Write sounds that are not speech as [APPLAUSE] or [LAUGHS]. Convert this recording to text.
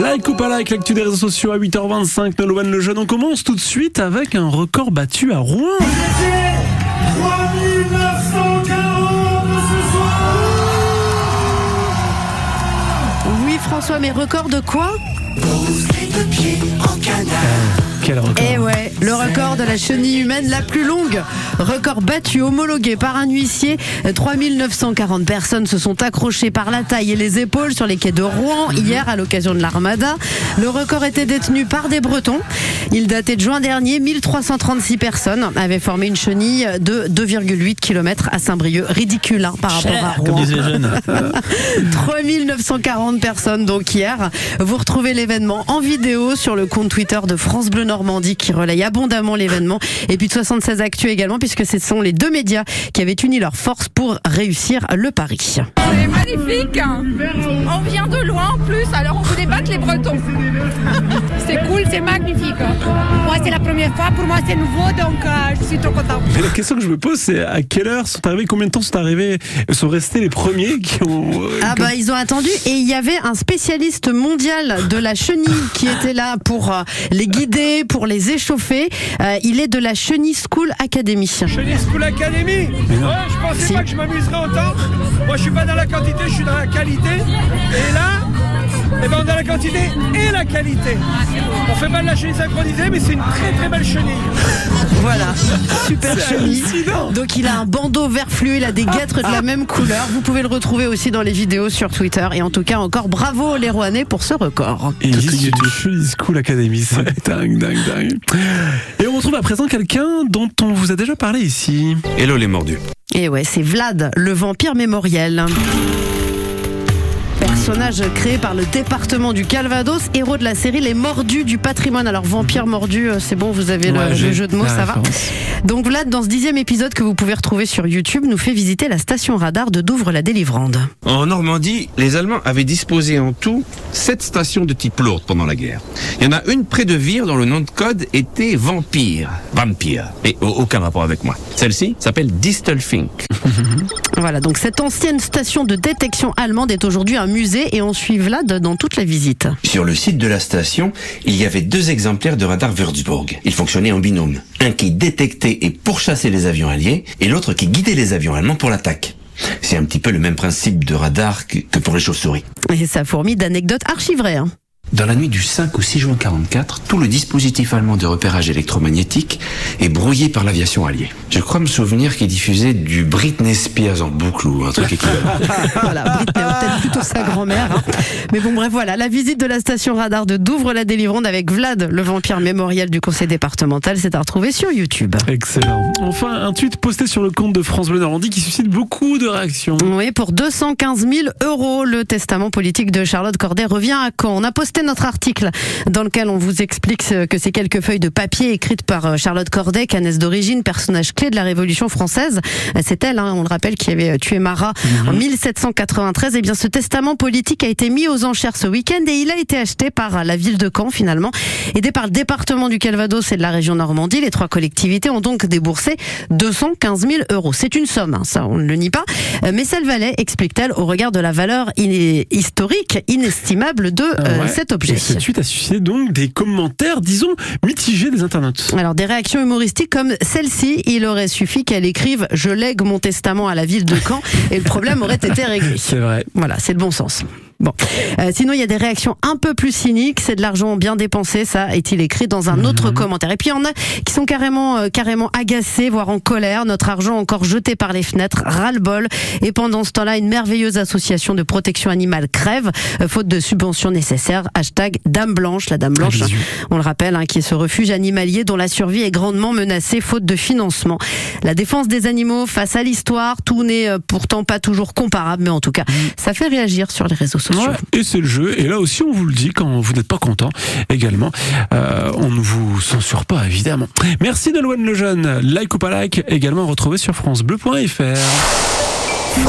Like ou pas like, l'actu des réseaux sociaux à 8h25, Nolwenn le jeune. On commence tout de suite avec un record battu à Rouen. 3940 ce soir Oui, François, mais record de quoi? Quel record Eh ouais, le record de la chenille humaine la plus longue. Record battu, homologué par un huissier. 3940 personnes se sont accrochées par la taille et les épaules sur les quais de Rouen hier à l'occasion de l'Armada. Le record était détenu par des Bretons. Il datait de juin dernier. 1336 personnes avaient formé une chenille de 2,8 km à Saint-Brieuc. Ridicule hein, par rapport à Rouen. disent les jeunes. [LAUGHS] 3940 personnes donc hier. Vous retrouvez l'événement en vidéo sur le compte Twitter de France Bleu Normandie qui relaye abondamment l'événement et puis de 76 Actu également puisque ce sont les deux médias qui avaient uni leurs forces pour réussir le pari. C'est magnifique On vient de loin en plus, alors on voulait battre les Bretons. [LAUGHS] C'est cool, c'est magnifique. Moi, c'est la première fois. Pour moi, c'est nouveau, donc euh, je suis trop content. Mais la question que je me pose, c'est à quelle heure sont arrivés, combien de temps sont arrivés, sont restés les premiers qui ont. euh, Ah bah ils ont attendu et il y avait un spécialiste mondial de la chenille qui était là pour euh, les guider, pour les échauffer. Euh, il est de la Chenille School Academy. Chenille School Academy Ouais, je pensais Si. pas que je m'amuserais autant. Moi, je suis pas dans la quantité, je suis dans la qualité. Et là, eh ben, on dans la quantité et la qualité. On fait pas de la chenille synchronisée, mais c'est une très très belle chenille. [LAUGHS] Voilà, super chenille. Donc il a un bandeau vert fluo, il a des guêtres de la même couleur. Vous pouvez le retrouver aussi dans les vidéos sur Twitter. Et en tout cas, encore bravo les Rouennais pour ce record. Et du Chenille School Academy, c'est dingue, dingue, dingue. Et on retrouve à présent quelqu'un dont on vous a déjà parlé ici. Hello les mordus. Et ouais, c'est Vlad, le vampire mémoriel. Personnage créé par le département du Calvados, héros de la série Les Mordus du patrimoine. Alors, vampire mordu, euh, c'est bon, vous avez le- Ouais, le, j'ai jeu de mots, ça va. Donc, Vlad, dans ce dixième épisode que vous pouvez retrouver sur YouTube, nous fait visiter la station radar de Douvres-la-Délivrande. En Normandie, les Allemands avaient disposé en tout sept stations de type lourde pendant la guerre. Il y en a une près de Vire dont le nom de code était Vampire. Vampire. Et au- aucun rapport avec moi. Celle-ci s'appelle Distelfink. [LAUGHS] Voilà, donc cette ancienne station de détection allemande est aujourd'hui un musée et on suit Vlad dans toute la visite. Sur le site de la station, il y avait deux exemplaires de radar Würzburg. Ils fonctionnaient en binôme. Un qui détectait et pourchassait les avions alliés et l'autre qui guidait les avions allemands pour l'attaque. C'est un petit peu le même principe de radar que que pour les chauves-souris. Et ça fourmille d'anecdotes archivrées. Hein. Dans la nuit du 5 au 6 juin 44, tout le dispositif allemand de repérage électromagnétique est brouillé par l'aviation alliée. Je crois me souvenir qu'il diffusait du Britney Spears en boucle ou un truc [LAUGHS] équivalent. voilà, Britney, peut-être plutôt sa grand-mère. hein. Mais bon, bref, voilà, la visite de la station radar de Douvres-la-Délivrande avec Vlad, le vampire mémoriel du conseil départemental, c'est à retrouver sur YouTube. Excellent. Enfin, un tweet posté sur le compte de France Bleu Normandie qui suscite beaucoup de réactions. Oui, pour 215 000 euros, le testament politique de Charlotte Corday revient à Caen. On a posté notre article dans lequel on vous explique que ces quelques feuilles de papier écrites par euh, Charlotte Corday, canesse d'origine, personnage clé de la Révolution française. Euh, C'est elle, hein, on le rappelle, qui avait euh, tué Marat en 1793. Et bien, ce testament politique a été mis aux enchères ce week-end et il a été acheté par la ville de Caen finalement, aidé par le département du Calvados et de la région Normandie. Les trois collectivités ont donc déboursé 215 000 euros. C'est une somme, hein, ça on ne le nie pas, Euh, mais ça le valait, explique-t-elle, au regard de la valeur historique inestimable de euh, Ouais. cet objet. Et cette suite a suscité donc des commentaires, disons, mitigés des internautes. Alors des réactions humoristiques comme celle-ci, il aurait suffi qu'elle écrive « Je lègue mon testament à la ville de Caen » et le problème aurait été réglé. C'est vrai. Voilà, c'est le bon sens. Bon. Euh, sinon, il y a des réactions un peu plus cyniques. C'est de l'argent bien dépensé, ça est-il écrit dans un autre commentaire. Et puis, il y en a qui sont carrément, euh, carrément agacés, voire en colère. Notre argent encore jeté par les fenêtres, ras-le-bol. Et pendant ce temps-là, une merveilleuse association de protection animale crève, euh, faute de subventions nécessaires. Hashtag Dame Blanche, la Dame Blanche. Ah, bisous. On le rappelle, hein, qui est ce refuge animalier dont la survie est grandement menacée faute de financement. La défense des animaux face à l'histoire, tout n'est euh, pourtant pas toujours comparable, mais en tout cas, ça fait réagir sur les réseaux sociaux. Ouais, et c'est le jeu. Et là aussi, on vous le dit quand vous n'êtes pas content également. Euh, on ne vous censure pas, évidemment. Merci Nolwenn Lejeune. Like ou pas like, également retrouvé sur FranceBleu.fr.